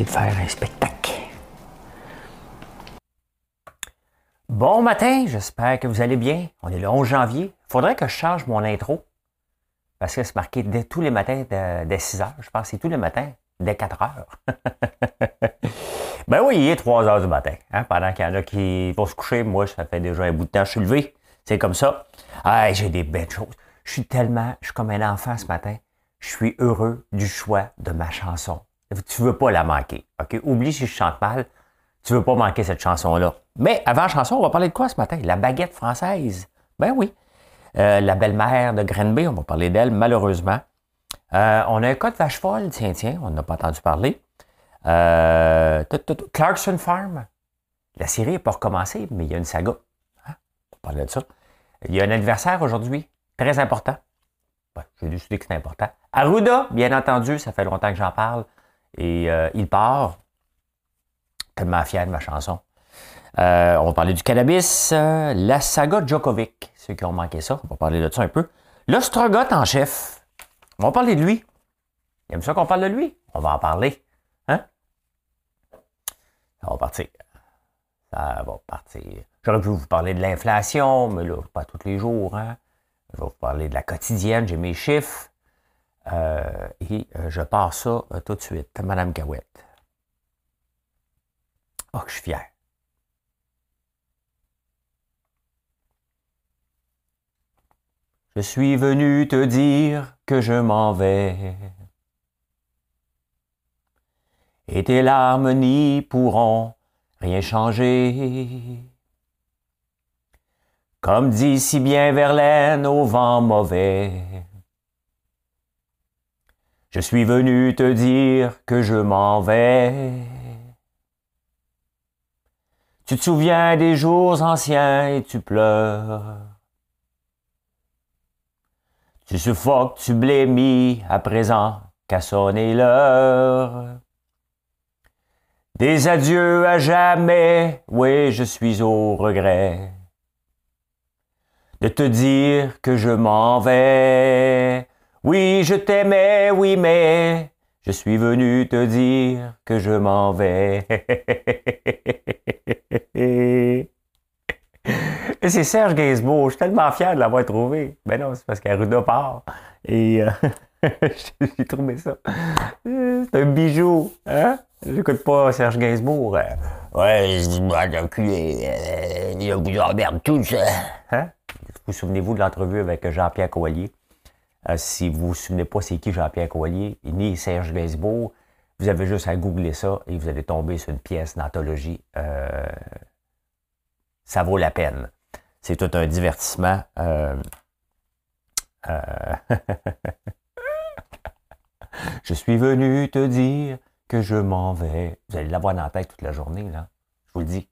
De faire un spectacle. Bon matin, j'espère que vous allez bien. On est le 11 janvier. Il faudrait que je change mon intro. Parce que c'est marqué dès tous les matins dès 6 heures. Je pense que c'est tous les matins dès 4 heures. ben oui, il est 3 heures du matin. Hein, pendant qu'il y en a qui vont se coucher, moi, ça fait déjà un bout de temps. Je suis levé. C'est comme ça. J'ai des belles choses. Je suis tellement, je suis comme un enfant ce matin. Je suis heureux du choix de ma chanson. Tu veux pas la manquer. Oublie si je chante mal. Tu veux pas manquer cette chanson-là. Mais avant la chanson, on va parler de quoi ce matin? La baguette française. Ben oui. Euh, la belle-mère de Grenby, on va parler d'elle, malheureusement. Euh, on a un cas de vache folle, tiens, tiens, on n'a pas entendu parler. Euh, Clarkson Farm. La série n'est pas recommencée, mais il y a une saga. Hein? On va parler de ça. Il y a un adversaire aujourd'hui, très important. J'ai décidé que c'est important. Arruda, bien entendu, ça fait longtemps que j'en parle. Et euh, il part. Tellement fier de ma chanson. Euh, on va parler du cannabis. La saga Djokovic. Ceux qui ont manqué ça, on va parler de ça un peu. L'ostrogoth en chef. On va parler de lui. Il aime ça qu'on parle de lui? On va en parler. Hein? Ça va partir. Ça va partir. J'aurais pu vous parler de l'inflation, mais là, pas tous les jours. Hein? Je vais vous parler de la quotidienne. J'ai mes chiffres. Euh, et euh, je pars ça euh, tout de suite. Madame Gawette. Oh, je suis fier. Je suis venu te dire que je m'en vais. Et tes larmes n'y pourront rien changer. Comme dit si bien Verlaine au vent mauvais. Je suis venu te dire que je m'en vais. Tu te souviens des jours anciens et tu pleures. Tu suffoques, tu blémis à présent qu'à sonner l'heure. Des adieux à jamais, oui, je suis au regret de te dire que je m'en vais. Oui, je t'aimais, oui, mais je suis venu te dire que je m'en vais. Et c'est Serge Gainsbourg. Je suis tellement fier de l'avoir trouvé. Ben non, c'est parce qu'Arruda part. Et euh, j'ai trouvé ça. C'est un bijou. Hein? J'écoute pas Serge Gainsbourg. Ouais, je dis, moi, il y a tous. Hein? Vous souvenez-vous de l'entrevue avec Jean-Pierre Coallier? Euh, si vous vous souvenez pas c'est qui Jean-Pierre Coallier, ni Serge Gainsbourg, vous avez juste à googler ça et vous allez tomber sur une pièce d'anthologie. Euh, ça vaut la peine. C'est tout un divertissement. Euh, je suis venu te dire que je m'en vais. Vous allez l'avoir dans la tête toute la journée, là. Je vous le dis.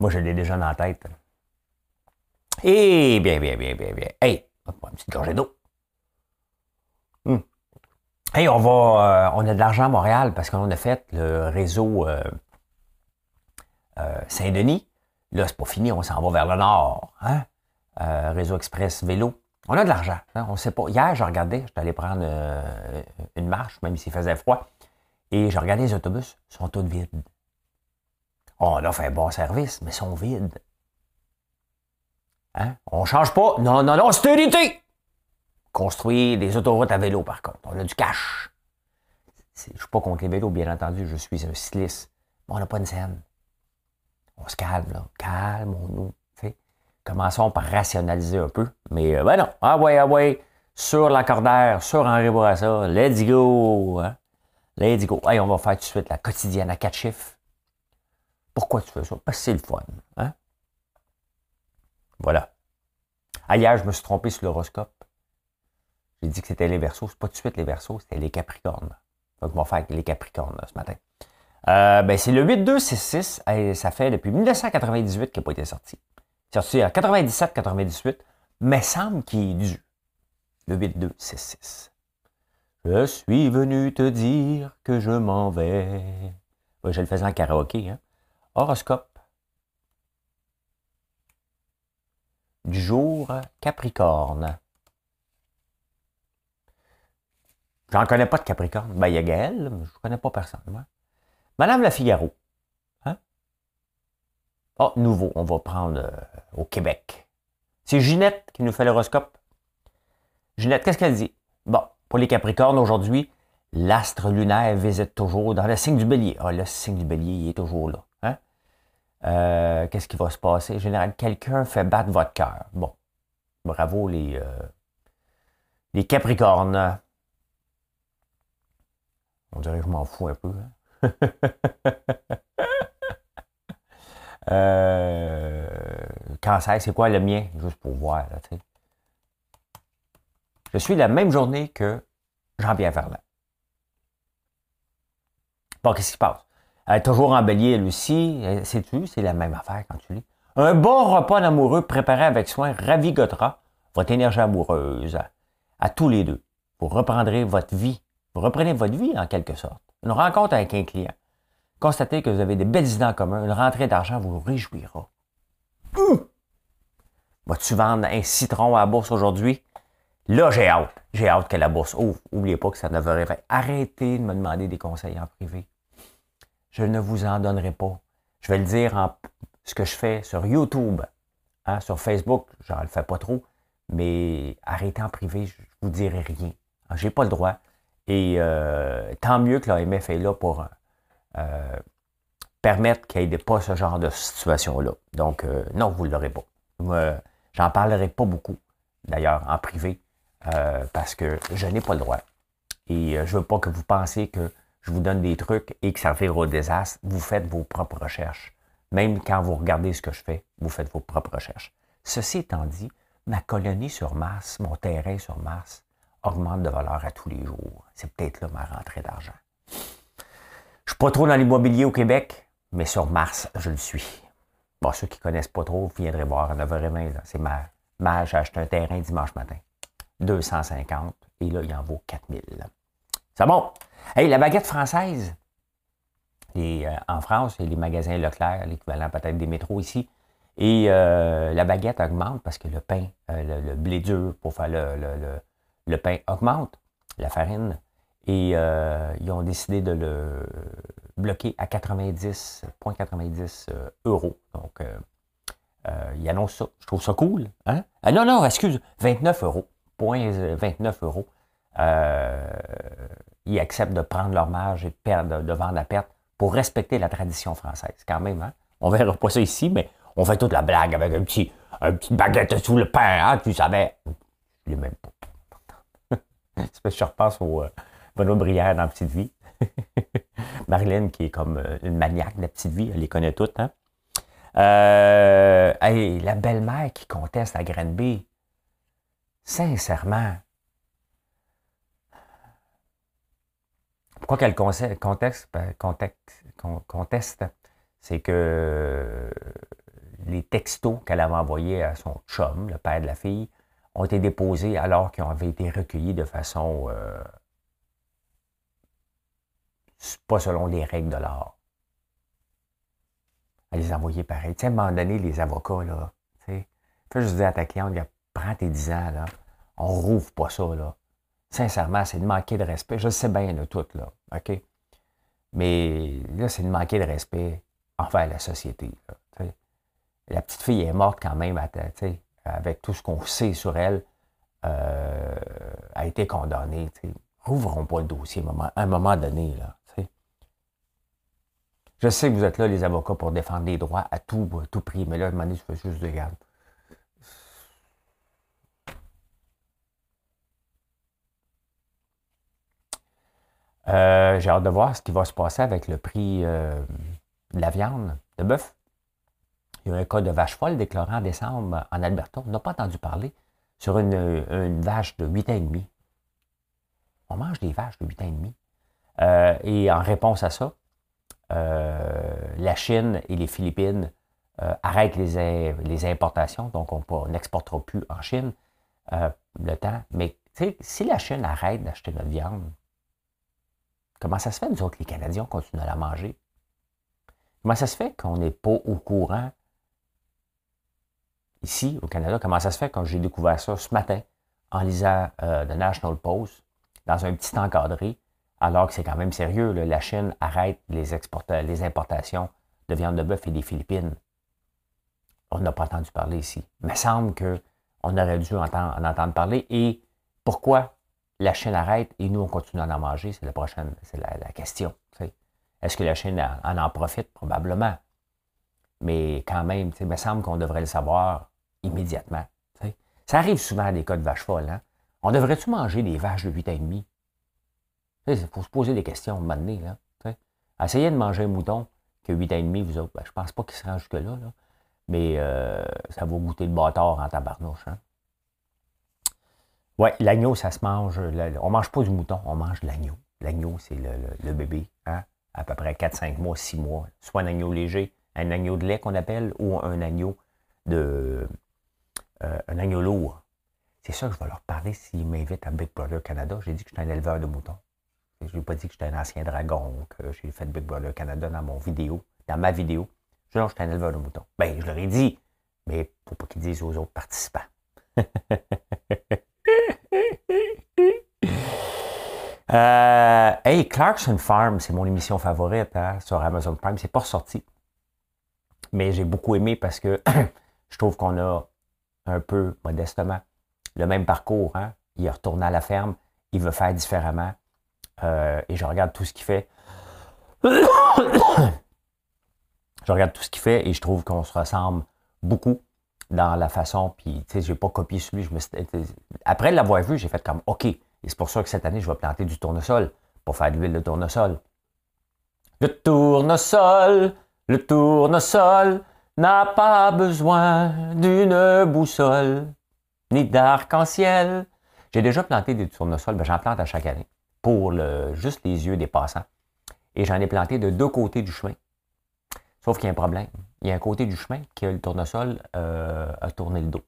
Moi, je l'ai déjà dans la tête. Et bien, bien, bien, bien, bien. Hey, une petite gorgée d'eau. Hmm. Hey, on va, euh, on a de l'argent à Montréal parce qu'on a fait le réseau euh, euh, Saint-Denis. Là, c'est pas fini, on s'en va vers le nord. Hein? réseau Express Vélo. On a de l'argent. Hein? On sait pas. Hier, je regardais, j'étais allé prendre une marche, même s'il faisait froid, et je regardais les autobus, ils sont tous vides. Oh, on a fait un bon service, mais ils sont vides. Hein? On change pas. Non, non, non, stérilité! Construire des autoroutes à vélo, par contre. On a du cash. Je ne suis pas contre les vélos, bien entendu. Je suis un cycliste. Mais on n'a pas une scène. On se calme, là. Calmons-nous. Commençons par rationaliser un peu. Mais euh, ben non. Ah ouais, ah ouais. Sur l'accordaire, sur Henri Bourassa. Let's go. Hein? Let's go. Hey, on va faire tout de suite la quotidienne à quatre chiffres. Pourquoi tu fais ça? Parce que c'est le fun. Hein? Voilà. Ailleurs, je me suis trompé sur l'horoscope. J'ai dit que c'était les versos. C'est pas tout de suite les versos, c'était les capricornes. Donc, on va faire les Capricornes ce matin. Euh, ben, c'est le 8266. Et ça fait depuis 1998 qu'il n'a pas été sorti. Sorti en 97-98, mais semble qu'il est dû. Le 8266. Je suis venu te dire que je m'en vais. je le faisais en karaoké. Hein? Horoscope. Du jour Capricorne. J'en connais pas de Capricorne. Ben, il y a Gaël, mais je connais pas personne. Madame la Figaro. Hein? Oh, nouveau, on va prendre euh, au Québec. C'est Ginette qui nous fait l'horoscope. Ginette, qu'est-ce qu'elle dit? Bon, pour les Capricornes, aujourd'hui, l'astre lunaire visite toujours dans le signe du bélier. Ah, le signe du bélier, il est toujours là. Hein? Euh, qu'est-ce qui va se passer? Général, quelqu'un fait battre votre cœur. Bon, bravo les, euh, les Capricornes. On dirait que je m'en fous un peu. Hein? euh, cancer, c'est quoi le mien? Juste pour voir. Là, je suis la même journée que Jean-Pierre Ferland. Bon, qu'est-ce qui se passe? Elle est toujours en bélier, elle aussi. Sais-tu, c'est la même affaire quand tu lis. Un bon repas d'amoureux préparé avec soin ravigotera votre énergie amoureuse à tous les deux. Vous reprendrez votre vie vous reprenez votre vie en quelque sorte. Une rencontre avec un client. Constatez que vous avez des belles idées en commun. Une rentrée d'argent vous réjouira. Hum! Vas-tu vendre un citron à la bourse aujourd'hui? Là, j'ai hâte. J'ai hâte que la bourse ouvre. N'oubliez pas que ça ne veut rien. Arrêtez de me demander des conseils en privé. Je ne vous en donnerai pas. Je vais le dire en ce que je fais sur YouTube. Hein, sur Facebook, je ne le fais pas trop. Mais arrêtez en privé, je ne vous dirai rien. J'ai pas le droit. Et euh, tant mieux que l'AMF est là pour euh, permettre qu'il n'y ait pas ce genre de situation-là. Donc, euh, non, vous ne l'aurez pas. J'en parlerai pas beaucoup, d'ailleurs, en privé, parce que je n'ai pas le droit. Et je ne veux pas que vous pensiez que je vous donne des trucs et que ça fait au désastre. Vous faites vos propres recherches. Même quand vous regardez ce que je fais, vous faites vos propres recherches. Ceci étant dit, ma colonie sur Mars, mon terrain sur Mars, augmente de valeur à tous les jours. C'est peut-être là ma rentrée d'argent. Je ne suis pas trop dans l'immobilier au Québec, mais sur Mars, je le suis. Bon, ceux qui ne connaissent pas trop, vous viendrez voir à 9h20. C'est ma, ma j'ai acheté un terrain dimanche matin. 250. Et là, il en vaut 4000. C'est bon. Hey, la baguette française. Euh, en France, les magasins Leclerc, l'équivalent peut-être des métros ici. Et euh, la baguette augmente parce que le pain, euh, le, blé dur pour faire le pain augmente, la farine, et euh, ils ont décidé de le bloquer à 90,90 euh, euros. Donc, euh, ils annoncent ça. Je trouve ça cool. Hein? Ah non, non, excuse, 29 euros. Point 29 euros. ils acceptent de prendre leur marge et de, de vendre à perte pour respecter la tradition française. Quand même, hein? On verra pas ça ici, mais on fait toute la blague avec un petit, baguette sous le pain, hein, tu savais. Je l'ai même pas. Je repasse au euh, Benoît Brière dans Petite Vie. Marilyn, qui est comme euh, une maniaque de la Petite Vie, elle les connaît toutes. Hein? Euh, la belle-mère qui conteste à Granby. Sincèrement. Pourquoi qu'elle conteste, ben, conteste c'est que les textos qu'elle avait envoyés à son chum, le père de la fille, ont été déposés alors qu'ils avaient été recueillis de façon euh, pas selon les règles de l'art. À les envoyer pareil. Tu sais, à un moment donné, les avocats, là, tu sais, fais juste dire à ta cliente, prends tes 10 ans, là, on rouvre pas ça, là. Sincèrement, c'est de manquer de respect. Je sais bien, là, tout, là, OK? Mais là, c'est de manquer de respect envers la société, La petite fille est morte quand même, tu sais, avec tout ce qu'on sait sur elle, euh, a été condamnée. Rouvrons pas le dossier à un moment donné. Là, je sais que vous êtes là, les avocats, pour défendre les droits à tout, prix, mais là, à un juste de garde. Euh, j'ai hâte de voir ce qui va se passer avec le prix euh, de la viande de bœuf. Il y a un cas de vache folle déclaré en décembre en Alberta. On n'a pas entendu parler sur une, vache de 8 ans et demi. On mange des vaches de 8 ans et demi. et en réponse à ça, la Chine et les Philippines arrêtent les, les, importations, donc on n'exportera plus en Chine le temps. Mais si la Chine arrête d'acheter notre viande, comment ça se fait, nous autres, les Canadiens, on continue à la manger? Comment ça se fait qu'on n'est pas au courant ici, au Canada? Comment ça se fait? Quand j'ai découvert ça ce matin en lisant euh, The National Post dans un petit encadré, alors que c'est quand même sérieux, la Chine arrête les, les importations de viande de bœuf et des Philippines. On n'a pas entendu parler ici. Il me semble qu'on aurait dû en entendre parler. Et pourquoi la Chine arrête et nous, on continue à en manger? C'est la prochaine, c'est la, question. Est-ce que la Chine en, en profite? Probablement. Mais quand même, il me semble qu'on devrait le savoir immédiatement. Ça arrive souvent à des cas de vaches folles. Hein? On devrait-tu manger des vaches de 8 ans et demi? Il faut se poser des questions à un moment donné. Là, Essayez de manger un mouton que 8 ans et demi, vous autres. Ben, je pense pas qu'il se rend jusque-là. Mais euh, ça va goûter le bâtard en tabarnouche. Hein? Oui, l'agneau, ça se mange. On ne mange pas du mouton, on mange de l'agneau. L'agneau, c'est le, bébé, hein? à peu près 4-5 mois, 6 mois. Soit un agneau léger, un agneau de lait qu'on appelle, ou un agneau de. Euh, un agneau lourd. C'est ça que je vais leur parler s'ils m'invitent à Big Brother Canada. J'ai dit que j'étais un éleveur de moutons. Je n'ai pas dit que j'étais un ancien dragon, que j'ai fait Big Brother Canada dans mon vidéo, dans ma vidéo. Je dis j'étais un éleveur de moutons. Ben, je leur ai dit, mais faut pas qu'ils disent aux autres participants. Euh, hey, Clarkson Farm, c'est mon émission favorite hein, sur Amazon Prime. C'est pas ressorti. Mais j'ai beaucoup aimé parce que je trouve qu'on a un peu, modestement, le même parcours. Hein. Il est retourné à la ferme, il veut faire différemment. Euh, et je regarde tout ce qu'il fait. je regarde tout ce qu'il fait et je trouve qu'on se ressemble beaucoup dans la façon. Puis, tu sais, j'ai pas copié celui. Je après l'avoir vu, j'ai fait comme, OK, et c'est pour ça que cette année, je vais planter du tournesol pour faire de l'huile de tournesol. Le tournesol, le tournesol n'a pas besoin d'une boussole ni d'arc-en-ciel. J'ai déjà planté des tournesols, ben j'en plante à chaque année pour juste les yeux des passants. Et j'en ai planté de deux côtés du chemin. Sauf qu'il y a un problème. Il y a un côté du chemin qui a le tournesol euh, a tourné le dos.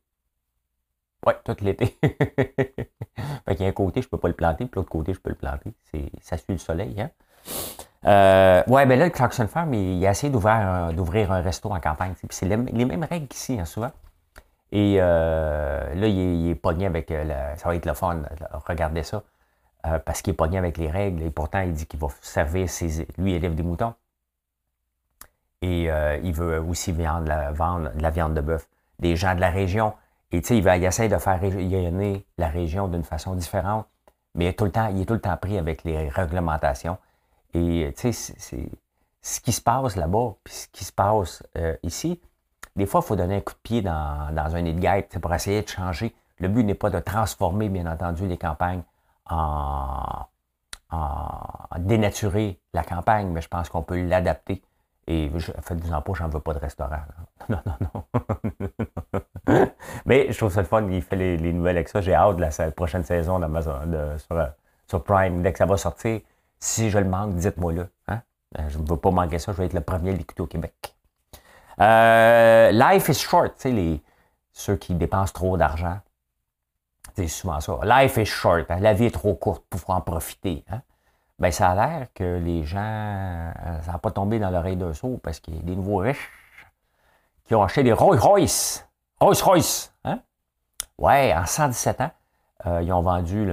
Oui, tout l'été. fait qu'il y a un côté, je ne peux pas le planter, puis l'autre côté, je peux le planter. Ça suit le soleil. Hein? Euh, ouais, ben là, le Clarkson Farm, il, a essayé d'ouvrir, un resto en campagne. Puis c'est les, mêmes règles qu'ici, hein, souvent. Et euh, là, il est, pogné avec. Euh, ça va être le fun, regardez ça. Euh, parce qu'il est pogné avec les règles. Et pourtant, il dit qu'il va servir ses. Lui, il élève des moutons. Et il veut aussi vendre, vendre de la viande de bœuf. Des gens de la région et tu sais, il, il, essaie de faire rayonner la région d'une façon différente, mais il est, tout le temps, il est tout le temps pris avec les réglementations. Et tu sais, c'est ce qui se passe là-bas, puis ce qui se passe euh, ici, des fois, il faut donner un coup de pied dans, dans un nid de guêpe pour essayer de changer. Le but n'est pas de transformer, bien entendu, les campagnes en, dénaturer la campagne, mais je pense qu'on peut l'adapter et faites-vous en pas, j'en veux pas de restaurant. Non, non, non. Mais je trouve ça le fun, il fait les, nouvelles avec ça. J'ai hâte de la, prochaine saison d'Amazon euh, sur, Prime. Dès que ça va sortir, si je le manque, dites-moi le. Hein? Euh, je ne veux pas manquer ça, je vais être le premier à l'écouter au Québec. Euh, life is short, tu sais, ceux qui dépensent trop d'argent. C'est souvent ça. Life is short. Hein? La vie est trop courte pour en profiter. Hein? ben ça a l'air que les gens, euh, ça n'a pas tombé dans l'oreille d'un saut parce qu'il y a des nouveaux riches qui ont acheté des Rolls Royce. Rolls Royce. Hein? Ouais, en 117 ans, euh, ils ont vendu,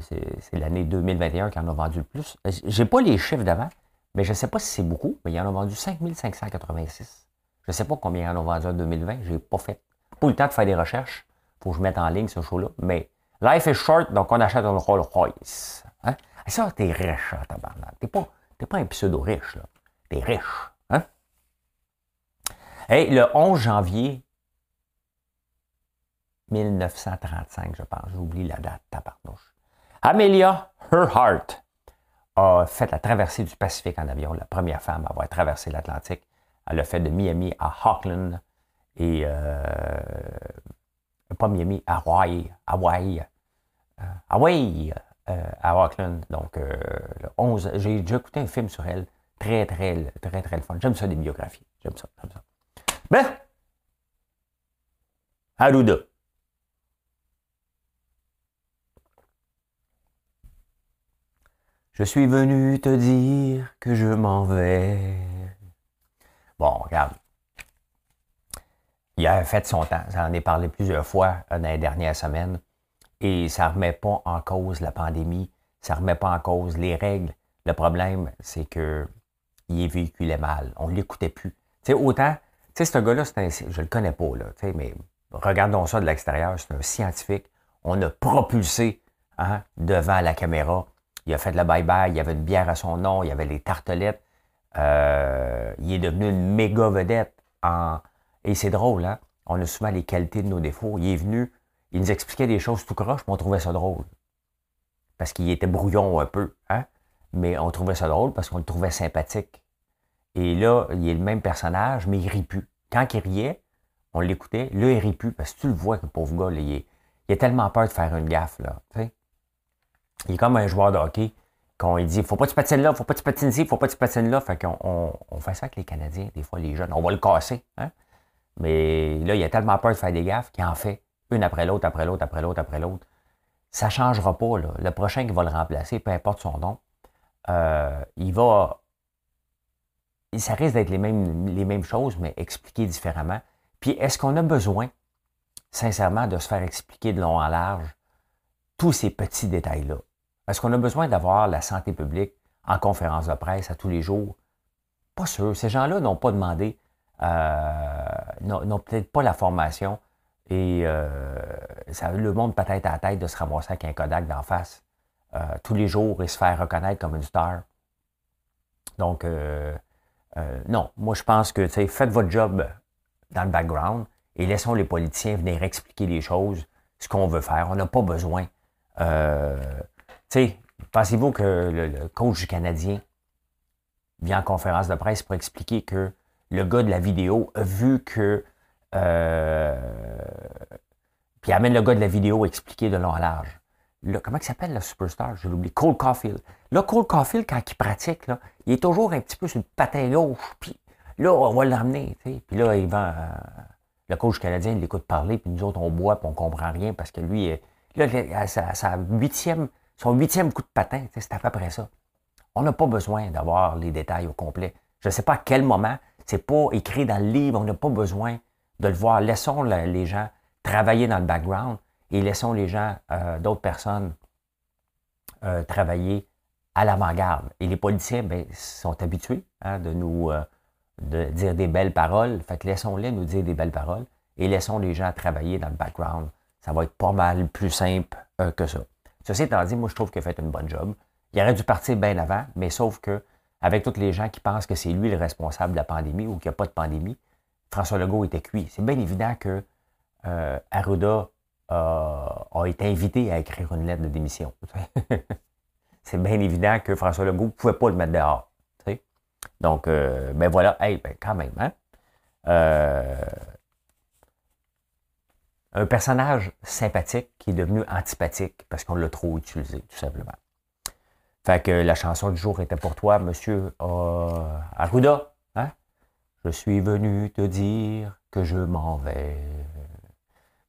c'est l'année 2021 qu'ils en ont vendu le plus. Euh, j'ai pas les chiffres d'avant, mais je ne sais pas si c'est beaucoup, mais ils en ont vendu 5586. Je ne sais pas combien ils en ont vendu en 2020, j'ai pas fait. Pas eu le temps de faire des recherches. Faut que je mette en ligne ce show-là. Mais life is short, donc on achète un Rolls Royce. Hein? ça, t'es riche, hein, tabarnak. T'es pas, pas un pseudo-riche, là. T'es riche, hein? Hey, le 11 janvier 1935, je pense, j'oublie la date, tabarnouche. Amelia Earhart a fait la traversée du Pacifique en avion, la première femme à avoir traversé l'Atlantique. Elle a fait de Miami à Auckland et euh, pas Miami, Hawaii, Hawaii, euh, Hawaii, à Auckland. Donc, le 11, j'ai déjà écouté un film sur elle. Très, très, très, très, le fun. J'aime ça, des biographies. J'aime ça, j'aime ça. Ben, Arruda. Je suis venu te dire que je m'en vais. Bon, regarde. Il a fait son temps. J'en ai parlé plusieurs fois euh, dans les dernières semaines. Et ça ne remet pas en cause la pandémie. Ça ne remet pas en cause les règles. Le problème, c'est que il est véhiculé mal. On ne l'écoutait plus. Tu sais, autant, tu sais, ce gars-là, je le connais pas, mais regardons ça de l'extérieur, c'est un scientifique. On a propulsé hein, devant la caméra. Il a fait le bye-bye, il y avait une bière à son nom, il y avait les tartelettes. Euh, il est devenu une méga vedette. En... Et c'est drôle, hein? On a souvent les qualités de nos défauts. Il est venu, il nous expliquait des choses tout croche, mais on trouvait ça drôle. Parce qu'il était brouillon un peu, hein? Mais on trouvait ça drôle parce qu'on le trouvait sympathique. Et là, il est le même personnage, mais il rit plus. Quand il riait, on l'écoutait, là, il rit plus parce que tu le vois que le pauvre gars, il, a tellement peur de faire une gaffe, là. Il est comme un joueur de hockey quand il dit faut pas que tu patines là, faut pas que tu patines ici, faut pas que tu patines là. Fait qu'on on, fait ça avec les Canadiens, des fois les jeunes. On va le casser. Hein? Mais là, il a tellement peur de faire des gaffes qu'il en fait une après l'autre, après l'autre, après l'autre, après l'autre. Ça ne changera pas. Le prochain qui va le remplacer, peu importe son nom, euh, il va. Ça risque d'être les mêmes, les mêmes choses, mais expliquées différemment. Puis est-ce qu'on a besoin, sincèrement, de se faire expliquer de long en large tous ces petits détails-là? Est-ce qu'on a besoin d'avoir la santé publique en conférence de presse à tous les jours? Pas sûr. Ces gens-là n'ont pas demandé, euh, n'ont peut-être pas la formation et euh, ça le monde peut-être à la tête de se ramasser avec un Kodak d'en face euh, tous les jours et se faire reconnaître comme une star. Donc, non, moi je pense que faites votre job dans le background et laissons les politiciens venir expliquer les choses, ce qu'on veut faire. On n'a pas besoin. Sais, pensez-vous que le, coach canadien vient en conférence de presse pour expliquer que le gars de la vidéo a vu que. Euh, puis amène le gars de la vidéo expliquer de long à large. comment il s'appelle le superstar? Je l'oublie. Cole Caulfield. Là, Cole Caulfield, quand il pratique, là, il est toujours un petit peu sur le patin gauche. Puis là, on va l'emmener. Puis là, il va. Euh, le coach canadien, il l'écoute parler, puis nous autres, on boit, puis on comprend rien parce que lui, là, à sa huitième son huitième coup de patin, c'est à peu près ça. On n'a pas besoin d'avoir les détails au complet. Je ne sais pas à quel moment, c'est pas écrit dans le livre, on n'a pas besoin de le voir. Laissons les gens travailler dans le background et laissons les gens, euh, d'autres personnes, euh, travailler à l'avant-garde. Et les policiers ben, sont habitués hein, de nous euh, dire des belles paroles. Fait que laissons-les nous dire des belles paroles et laissons les gens travailler dans le background. Ça va être pas mal plus simple que ça. Ceci étant dit, moi, je trouve qu'il a fait une bonne job. Il aurait dû partir bien avant, mais sauf que, avec tous les gens qui pensent que c'est lui le responsable de la pandémie ou qu'il n'y a pas de pandémie, François Legault était cuit. C'est bien évident que euh, Arruda a été invité à écrire une lettre de démission. c'est bien évident que François Legault ne pouvait pas le mettre dehors. Donc, euh, ben voilà, ben quand même, hein? Euh, un personnage sympathique qui est devenu antipathique parce qu'on l'a trop utilisé, tout simplement. Fait que la chanson du jour était pour toi, monsieur euh, Arruda. Hein? Je suis venu te dire que je m'en vais.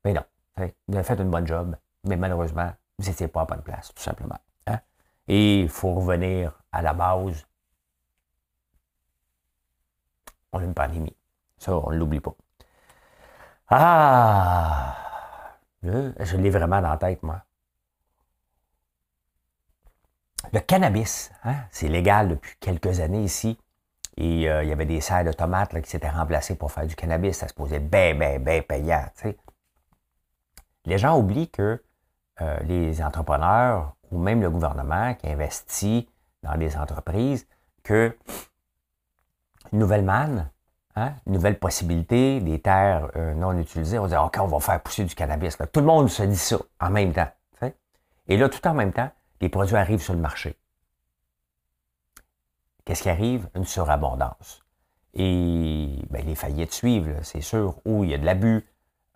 Mais non, vous avez fait une bonne job, mais malheureusement, vous n'étiez pas à bonne place, tout simplement. Hein? Et il faut revenir à la base. On a une pandémie. Ça, on ne l'oublie pas. Ah! Je, l'ai vraiment dans la tête, moi. Le cannabis, hein, c'est légal depuis quelques années ici. Et euh, il y avait des serres de tomates qui s'étaient remplacées pour faire du cannabis. Ça se posait bien, bien, bien payant. Les gens oublient que euh, les entrepreneurs ou même le gouvernement qui investit dans des entreprises, que une nouvelle manne, Hein? nouvelle possibilité, des terres euh, non utilisées. On dit, OK, on va faire pousser du cannabis. Tout le monde se dit ça en même temps. Et là, tout en même temps, les produits arrivent sur le marché. Qu'est-ce qui arrive? Une surabondance. Et ben, les faillites suivent, c'est sûr, où il y a de l'abus.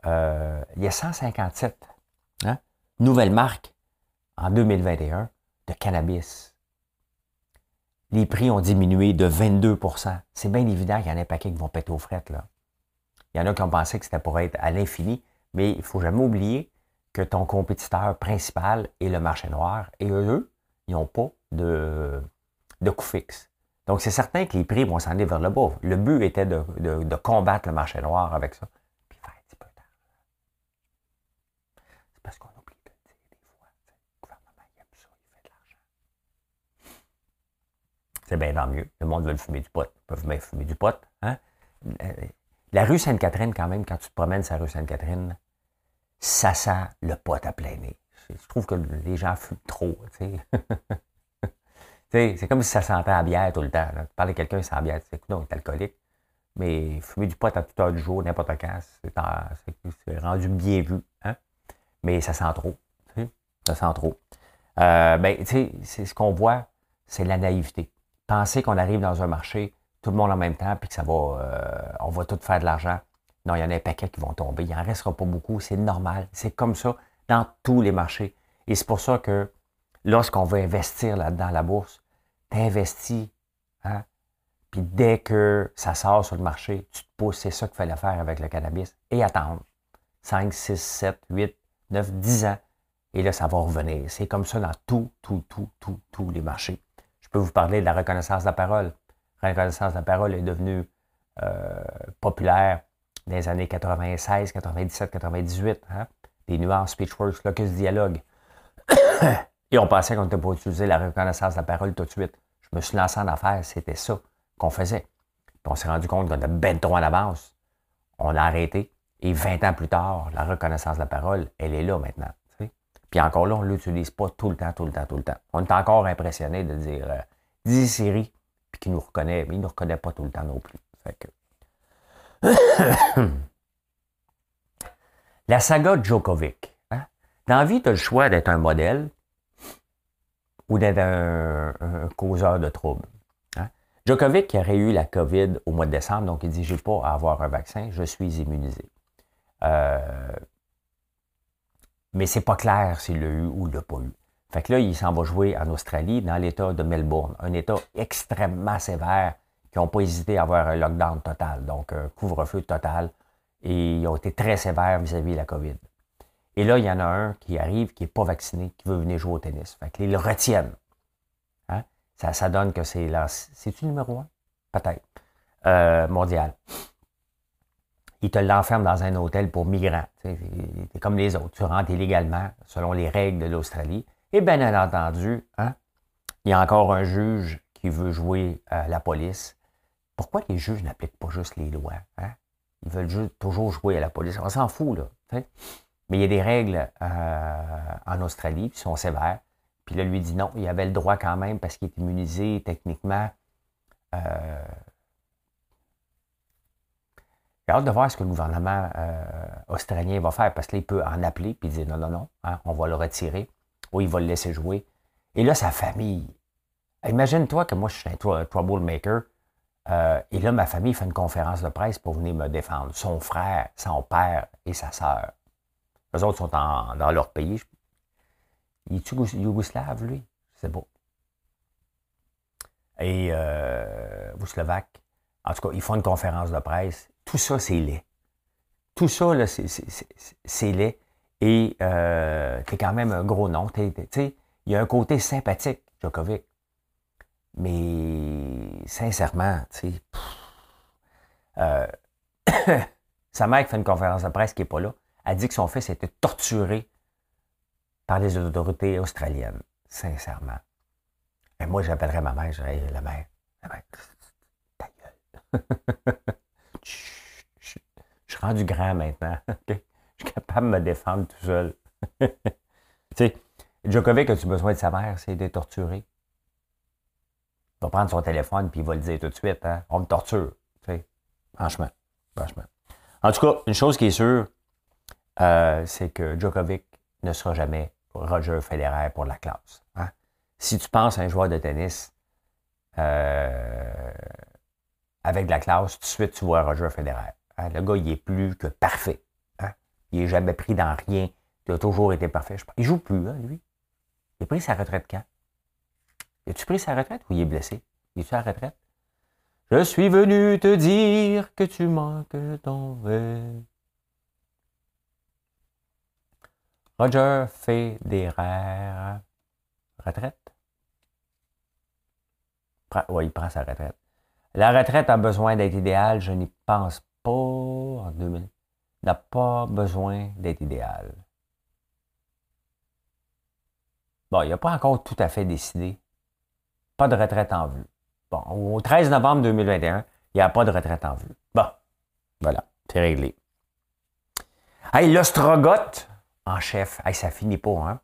Euh, il y a 157 hein, nouvelles marques en 2021 de cannabis. Les prix ont diminué de 22% C'est bien évident qu'il y en a un paquet qui vont péter aux frettes. Là. Il y en a qui ont pensé que c'était pour être à l'infini, mais il ne faut jamais oublier que ton compétiteur principal est le marché noir et eux, ils n'ont pas de, de coût fixe. Donc, c'est certain que les prix vont s'en aller vers le bas. Le but était de, de, combattre le marché noir avec ça. Puis faire un petit peu d'argent. C'est parce qu'on oublie de le dire des fois. Le gouvernement, il aime ça, il fait de l'argent. C'est bien tant mieux. Le monde veut fumer du pot. Ils peuvent même fumer du pot. Hein? La rue Sainte-Catherine, quand même, quand tu te promènes sur la rue Sainte-Catherine, ça sent le pot à plein nez. Je trouve que les gens fument trop. C'est comme si ça sentait la bière tout le temps. Tu parles de quelqu'un sans bière, tu sais, non, il est alcoolique. Mais fumer du pot à toute heure du jour, n'importe quand, c'est rendu bien vu. Hein? Mais ça sent trop. Ça sent trop. Euh, ben, tu sais, c'est ce qu'on voit, c'est la naïveté. Penser qu'on arrive dans un marché, tout le monde en même temps, puis que ça va, euh, on va tout faire de l'argent. Non, il y en a un paquet qui vont tomber. Il n'en restera pas beaucoup. C'est normal. C'est comme ça dans tous les marchés. Et c'est pour ça que lorsqu'on veut investir là-dedans, la bourse, tu investis. Hein? Puis dès que ça sort sur le marché, tu te pousses. C'est ça qu'il fallait faire avec le cannabis. Et attendre. 5, 6, 7, 8, 9, 10 ans. Et là, ça va revenir. C'est comme ça dans tout, tout, tout, tout, tous les marchés. Je peux vous parler de la reconnaissance de la parole. La reconnaissance de la parole est devenue euh, populaire dans les années 96, 97, 98. Hein? Des nuances, Speechworks, Locus Dialogue. Et on pensait qu'on n'était pas utiliser la reconnaissance de la parole tout de suite. Je me suis lancé en affaires, c'était ça qu'on faisait. Puis on s'est rendu compte qu'on avait ben trop en avance. On a arrêté. Et 20 ans plus tard, la reconnaissance de la parole, elle est là maintenant. Puis encore là, on ne l'utilise pas tout le temps, tout le temps, tout le temps. On est encore impressionné de dire euh, dis Siri, puis qu'il nous reconnaît, mais il ne nous reconnaît pas tout le temps non plus. La saga Djokovic. Hein? Dans la vie, tu as le choix d'être un modèle ou d'être un, causeur de troubles. Hein? Djokovic qui aurait eu la COVID au mois de décembre, donc il dit J'ai pas à avoir un vaccin, je suis immunisé. Euh, mais c'est pas clair s'il l'a eu ou il l'a pas eu. Fait que là, il s'en va jouer en Australie, dans l'État de Melbourne, un État extrêmement sévère qui n'ont pas hésité à avoir un lockdown total, donc un couvre-feu total, et ils ont été très sévères vis-à-vis de la COVID. Et là, il y en a un qui arrive, qui n'est pas vacciné, qui veut venir jouer au tennis. Fait qu'ils le retiennent. Hein? Ça, ça donne que c'est là. C'est-tu numéro un? Peut-être. Euh, mondial. Ils te l'enferment dans un hôtel pour migrants. C'est comme les autres. Tu rentres illégalement, selon les règles de l'Australie. Et bien entendu, hein, il y a encore un juge qui veut jouer à la police pourquoi les juges n'appliquent pas juste les lois? Hein? Ils veulent toujours jouer à la police. On s'en fout, là. Mais il y a des règles euh, en Australie qui sont sévères. Puis là, lui dit non, il avait le droit quand même parce qu'il est immunisé techniquement. Euh... J'ai hâte de voir ce que le gouvernement euh, australien va faire parce qu'il peut en appeler puis dire non, non, non, hein, on va le retirer ou il va le laisser jouer. Et là, sa famille. Imagine-toi que moi, je suis un troublemaker. Euh, et là, ma famille fait une conférence de presse pour venir me défendre. Son frère, son père et sa sœur. Les autres sont dans leur pays. Il est yougoslave, lui? C'est beau. Et euh, vous, Slovaque. En tout cas, ils font une conférence de presse. Tout ça, c'est laid. Tout ça, là, c'est laid. Et euh, t'es quand même un gros nom. Il y a un côté sympathique, Djokovic. Mais sincèrement, euh, sa mère qui fait une conférence de presse qui n'est pas là, a dit que son fils a été torturé par les autorités australiennes. Sincèrement. Et moi, j'appellerais ma mère, je dirais, la mère, la mère, ta gueule. rendu grand maintenant. Je suis capable de me défendre tout seul. tu sais, Djokovic, as-tu besoin de sa mère? C'est d'être torturé? Va prendre son téléphone puis il va le dire tout de suite. Hein? On me torture. Franchement. Franchement. En tout cas, une chose qui est sûre, euh, c'est que Djokovic ne sera jamais Roger Federer pour la classe. Hein? Si tu penses à un joueur de tennis euh, avec de la classe, tout de suite, tu vois Roger Federer. Hein? Le gars, il est plus que parfait. Il n'est jamais pris dans rien. Il a toujours été parfait. Il joue plus, lui. Il a pris sa retraite quand? As-tu pris sa retraite ou il est blessé? Il est à la retraite? Je suis venu te dire que tu manques ton verre. Roger Federer. Retraite? Oui, il prend sa retraite. La retraite a besoin d'être idéale. Je n'y pense pas en 2000. N'a pas besoin d'être idéal. Bon, il n'a pas encore tout à fait décidé. Pas de retraite en vue. Bon, au 13 novembre 2021, il n'y a pas de retraite en vue. Bon, voilà, c'est réglé. Hey, l'ostrogoth en chef, hey, ça finit pas, hein?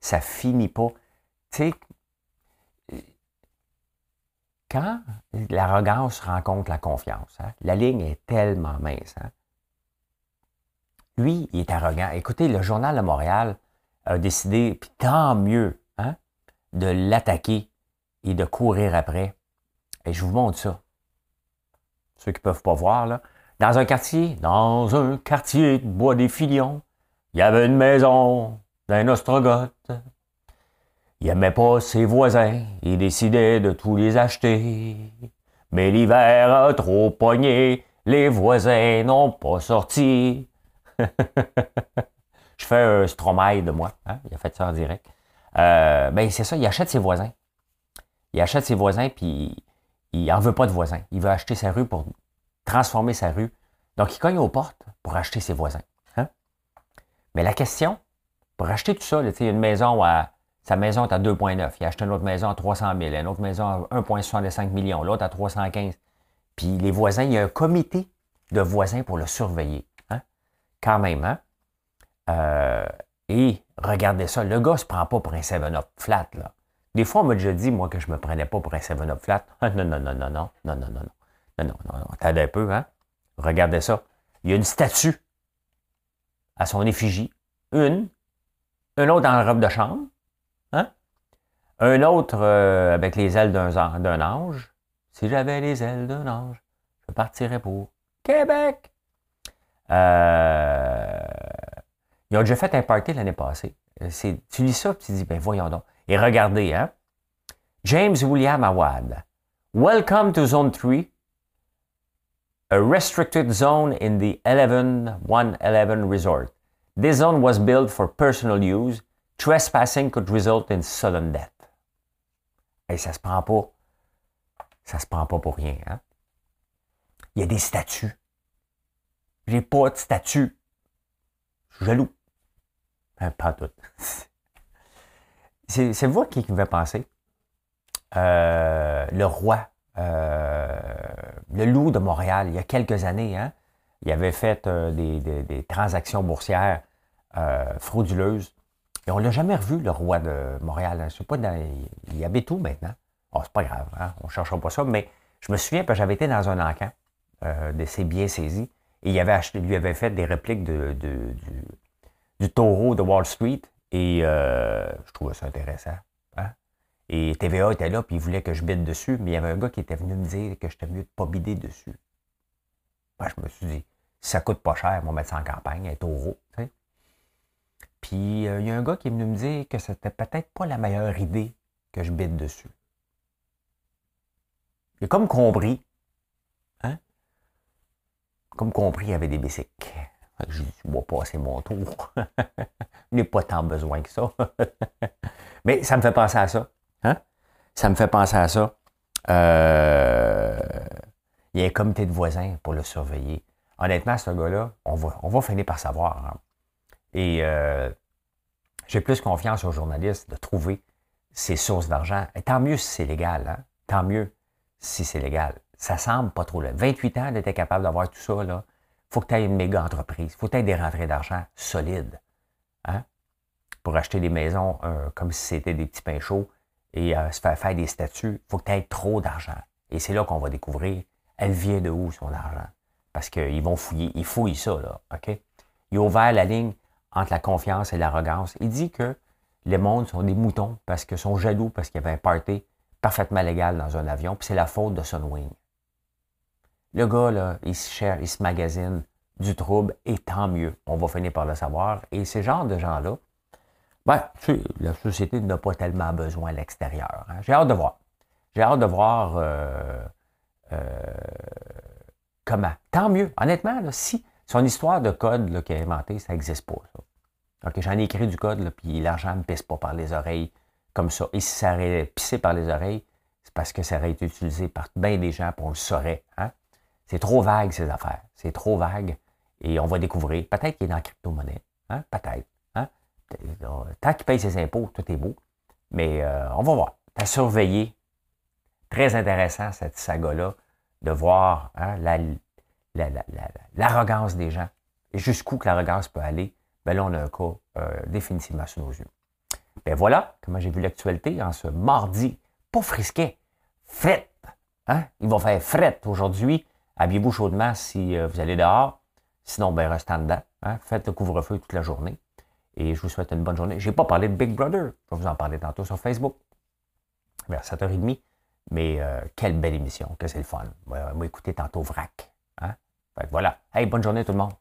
Ça finit pas. Tu sais, quand l'arrogance rencontre la confiance, hein, la ligne est tellement mince. Hein. Lui, il est arrogant. Écoutez, le journal de Montréal a décidé, puis tant mieux, hein, de l'attaquer et de courir après. Et je vous montre ça. Ceux qui ne peuvent pas voir. Dans un quartier, dans un quartier de Bois des Filions, il y avait une maison d'un ostrogoth. Il n'aimait pas ses voisins, il décidait de tous les acheter. Mais l'hiver a trop pogné, les voisins n'ont pas sorti. Je fais un stromaille de moi, hein? il a fait ça en direct. Euh, ben c'est ça, il achète ses voisins. Il achète ses voisins, puis il n'en veut pas de voisins. Il veut acheter sa rue pour transformer sa rue. Donc, il cogne aux portes pour acheter ses voisins. Hein? Mais la question, pour acheter tout ça, il une maison à sa maison est à 2,9. Il a acheté une autre maison à 300 000, une autre maison à 1,65 million, l'autre à 315. Puis les voisins, il y a un comité de voisins pour le surveiller. Hein? Quand même, hein? Euh, et regardez ça, le gars se prend pas pour un 7-up flat. Là. Des fois, on m'a déjà dit, moi, que je me prenais pas pour un 7-up flat. non, non, non, non, non, non, non, non, non, non, non, non, t'aides un peu, hein? Regardez ça. Il y a une statue à son effigie. Une, une autre dans la robe de chambre, Hein? Un autre euh, avec les ailes d'un ange. Si j'avais les ailes d'un ange, je partirais pour Québec. Euh, ils ont déjà fait un party l'année passée. Tu lis ça, et tu dis, ben voyons donc. Et regardez, hein? James William Awad. Welcome to Zone 3, a restricted zone in the 11 111 resort. This zone was built for personal use Trespassing could result in sudden death. Et ça se prend pas. Ça se prend pas pour rien. Hein? Il y a des statuts. J'ai pas de statut. Je suis jaloux. Hein, pas tout. C'est vous qui fait penser. Euh, le roi, euh, le loup de Montréal, il y a quelques années, hein, il avait fait euh, des, transactions boursières frauduleuses. Et on l'a jamais revu, le roi de Montréal. Je sais pas, il y avait tout maintenant. Oh, c'est pas grave, hein? on ne cherchera pas ça, mais je me souviens que j'avais été dans un encan euh, de ses biens saisis et il avait acheté, lui avait fait des répliques de, du, taureau de Wall Street et euh, je trouvais ça intéressant. Hein? Et TVA était là, puis il voulait que je bide dessus, mais il y avait un gars qui était venu me dire que j'étais mieux de pas bider dessus. Moi, je me suis dit, si ça coûte pas cher, on va mettre ça en campagne, un taureau. Puis euh, il y a un gars qui est venu me dire que c'était peut-être pas la meilleure idée que je bide dessus. Il a comme compris. Hein? Comme compris, il y avait des bicycles. Je dis, moi, passer mon tour. Il n'est pas tant besoin que ça. Mais ça me fait penser à ça. Hein? Ça me fait penser à ça. Euh, il y a un comité de voisins pour le surveiller. Honnêtement, ce gars-là, on va, on va finir par savoir. Hein. Et euh, j'ai plus confiance aux journalistes de trouver ces sources d'argent. Et tant mieux si c'est légal. Hein? Tant mieux si c'est légal. Ça semble pas trop là. 28 ans d'être capable d'avoir tout ça, là. Faut que tu aies une méga entreprise. Faut que tu aies des rentrées d'argent solides. Hein? Pour acheter des maisons euh, comme si c'était des petits pains chauds et euh, se faire faire des statuts. Faut que tu aies trop d'argent. Et c'est là qu'on va découvrir elle vient de où son argent? Parce qu'ils vont fouiller. Ils fouillent ça, là. OK? Ils ont ouvert la ligne entre la confiance et l'arrogance. Il dit que les mondes sont des moutons parce qu'ils sont jaloux parce qu'il y avait un party parfaitement légal dans un avion, puis c'est la faute de Sunwing. Le gars, là, il se cherche, il se magasine du trouble, et tant mieux. On va finir par le savoir. Et ces genres de gens-là, Ben, la société n'a pas tellement besoin à l'extérieur. Hein. J'ai hâte de voir. J'ai hâte de voir euh, euh, comment. Tant mieux. Honnêtement, si son histoire de code qu'il a inventé, ça n'existe pas. J'en ai écrit du code, puis l'argent ne pisse pas par les oreilles comme ça. Et si ça aurait pissé par les oreilles, c'est parce que ça aurait été utilisé par bien des gens, pour le saurait. Hein. C'est trop vague, ces affaires. C'est trop vague. Et on va découvrir. Peut-être qu'il est dans la crypto-monnaie. Hein? Peut-être. Tant qu'il paye ses impôts, tout est beau. Mais euh, on va voir. À surveiller. Très intéressant, cette saga-là, de voir hein, l'arrogance des gens. Et jusqu'où que l'arrogance peut aller? Ben là, on a un cas euh, définitivement sous nos yeux. Ben voilà comment j'ai vu l'actualité en ce mardi. Pas frisquet. Fret. Hein? Il va faire fret aujourd'hui. Habillez-vous chaudement si euh, vous allez dehors. Sinon, ben, restez en dedans. Hein? Faites le couvre-feu toute la journée. Et je vous souhaite une bonne journée. Je n'ai pas parlé de Big Brother. Je vais vous en parler tantôt sur Facebook. Vers 7h30. Mais euh, quelle belle émission, que c'est le fun. Moi, écoutez tantôt VRAC. Hein? voilà. Hey, bonne journée tout le monde.